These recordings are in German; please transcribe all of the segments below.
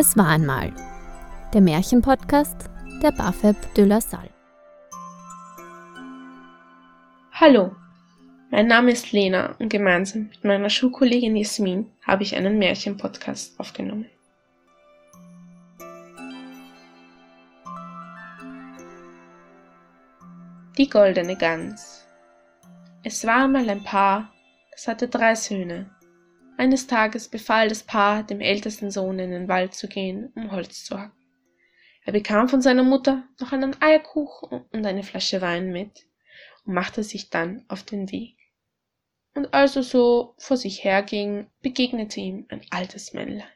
Es war einmal der Märchenpodcast der Bafeb de la Salle. Hallo, mein Name ist Lena und gemeinsam mit meiner Schulkollegin Jasmin habe ich einen Märchenpodcast aufgenommen. Die goldene Gans. Es war einmal ein Paar, das hatte drei Söhne. Eines Tages befahl das Paar dem ältesten Sohn in den Wald zu gehen, um Holz zu hacken. Er bekam von seiner Mutter noch einen Eierkuchen und eine Flasche Wein mit und machte sich dann auf den Weg. Und als er so vor sich herging, begegnete ihm ein altes Männlein.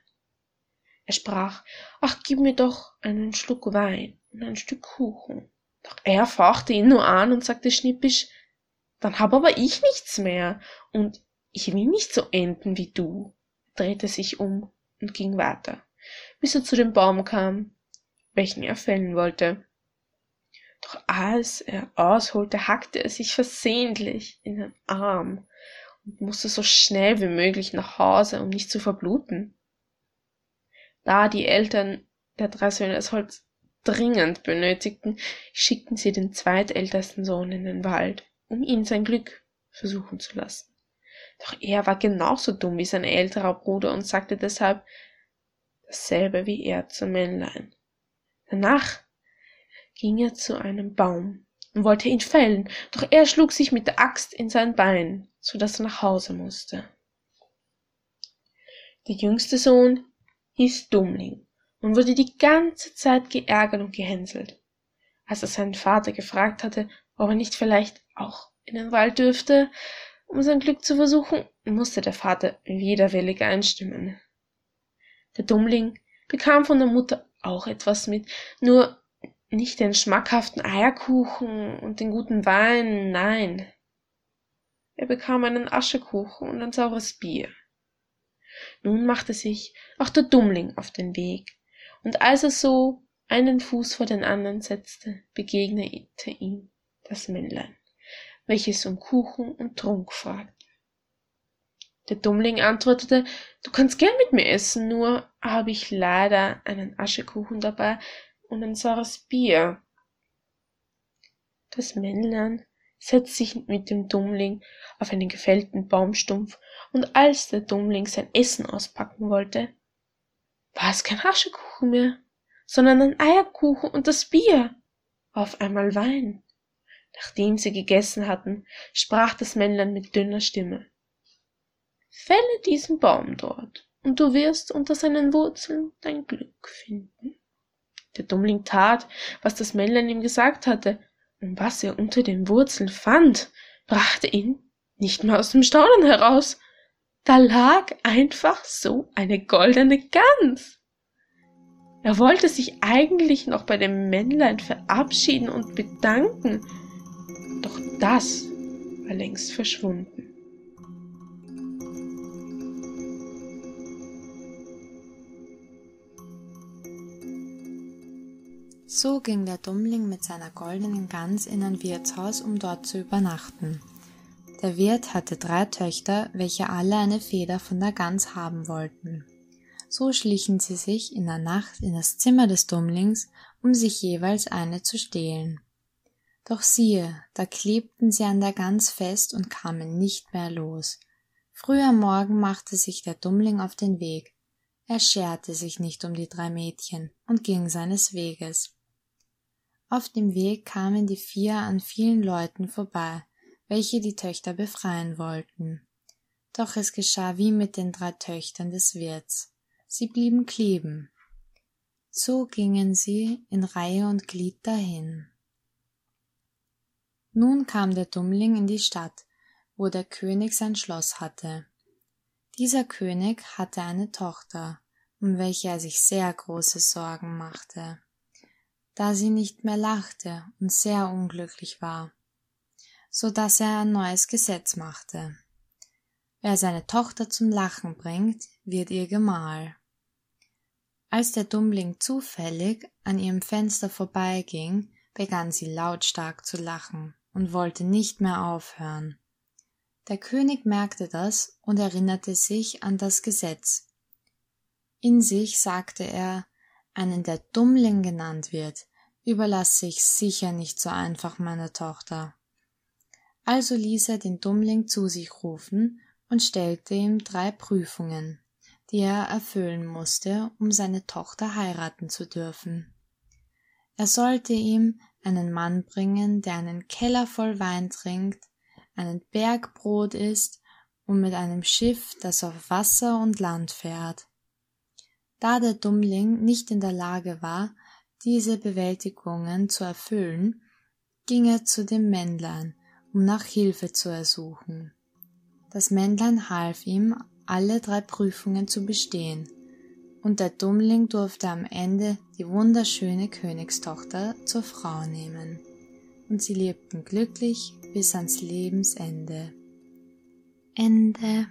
Er sprach, ach, gib mir doch einen Schluck Wein und ein Stück Kuchen. Doch er fauchte ihn nur an und sagte schnippisch, dann hab aber ich nichts mehr und ich will nicht so enden wie du, drehte sich um und ging weiter, bis er zu dem Baum kam, welchen er fällen wollte. Doch als er ausholte, hackte er sich versehentlich in den Arm und musste so schnell wie möglich nach Hause, um nicht zu verbluten. Da die Eltern der drei Söhne das Holz dringend benötigten, schickten sie den zweitältesten Sohn in den Wald um ihn sein Glück versuchen zu lassen. Doch er war genauso dumm wie sein älterer Bruder und sagte deshalb dasselbe wie er zum Männlein. Danach ging er zu einem Baum und wollte ihn fällen, doch er schlug sich mit der Axt in sein Bein, so dass er nach Hause musste. Der jüngste Sohn hieß Dummling und wurde die ganze Zeit geärgert und gehänselt. Als er seinen Vater gefragt hatte, ob er nicht vielleicht auch in den Wald dürfte, um sein Glück zu versuchen, musste der Vater widerwillig einstimmen. Der Dummling bekam von der Mutter auch etwas mit, nur nicht den schmackhaften Eierkuchen und den guten Wein, nein. Er bekam einen Aschekuchen und ein saures Bier. Nun machte sich auch der Dummling auf den Weg, und als er so einen Fuß vor den anderen setzte, begegnete ihm das Männlein, welches um Kuchen und Trunk fragte. Der Dummling antwortete, du kannst gern mit mir essen, nur habe ich leider einen Aschekuchen dabei und ein saures Bier. Das Männlein setzte sich mit dem Dummling auf einen gefällten Baumstumpf, und als der Dummling sein Essen auspacken wollte, war es kein Aschekuchen mehr, sondern ein Eierkuchen und das Bier, auf einmal Wein. Nachdem sie gegessen hatten, sprach das Männlein mit dünner Stimme. Fälle diesen Baum dort, und du wirst unter seinen Wurzeln dein Glück finden. Der Dummling tat, was das Männlein ihm gesagt hatte, und was er unter den Wurzeln fand, brachte ihn nicht mehr aus dem Staunen heraus. Da lag einfach so eine goldene Gans. Er wollte sich eigentlich noch bei dem Männlein verabschieden und bedanken, doch das war längst verschwunden. So ging der Dummling mit seiner goldenen Gans in ein Wirtshaus, um dort zu übernachten. Der Wirt hatte drei Töchter, welche alle eine Feder von der Gans haben wollten. So schlichen sie sich in der Nacht in das Zimmer des Dummlings, um sich jeweils eine zu stehlen. Doch siehe, da klebten sie an der Gans fest und kamen nicht mehr los. Früh am Morgen machte sich der Dummling auf den Weg. Er scherte sich nicht um die drei Mädchen und ging seines Weges. Auf dem Weg kamen die vier an vielen Leuten vorbei, welche die Töchter befreien wollten. Doch es geschah wie mit den drei Töchtern des Wirts. Sie blieben kleben. So gingen sie in Reihe und Glied dahin. Nun kam der Dummling in die Stadt, wo der König sein Schloss hatte. Dieser König hatte eine Tochter, um welche er sich sehr große Sorgen machte, da sie nicht mehr lachte und sehr unglücklich war, so dass er ein neues Gesetz machte. Wer seine Tochter zum Lachen bringt, wird ihr Gemahl. Als der Dummling zufällig an ihrem Fenster vorbeiging, begann sie lautstark zu lachen und wollte nicht mehr aufhören. Der König merkte das und erinnerte sich an das Gesetz. In sich sagte er, einen, der Dummling genannt wird, überlasse ich sicher nicht so einfach meiner Tochter. Also ließ er den Dummling zu sich rufen und stellte ihm drei Prüfungen, die er erfüllen musste, um seine Tochter heiraten zu dürfen. Er sollte ihm einen Mann bringen, der einen Keller voll Wein trinkt, einen Berg Brot isst und mit einem Schiff, das auf Wasser und Land fährt. Da der Dummling nicht in der Lage war, diese Bewältigungen zu erfüllen, ging er zu dem Männlein, um nach Hilfe zu ersuchen. Das Männlein half ihm, alle drei Prüfungen zu bestehen, und der Dummling durfte am Ende die wunderschöne Königstochter zur Frau nehmen, und sie lebten glücklich bis ans Lebensende. Ende.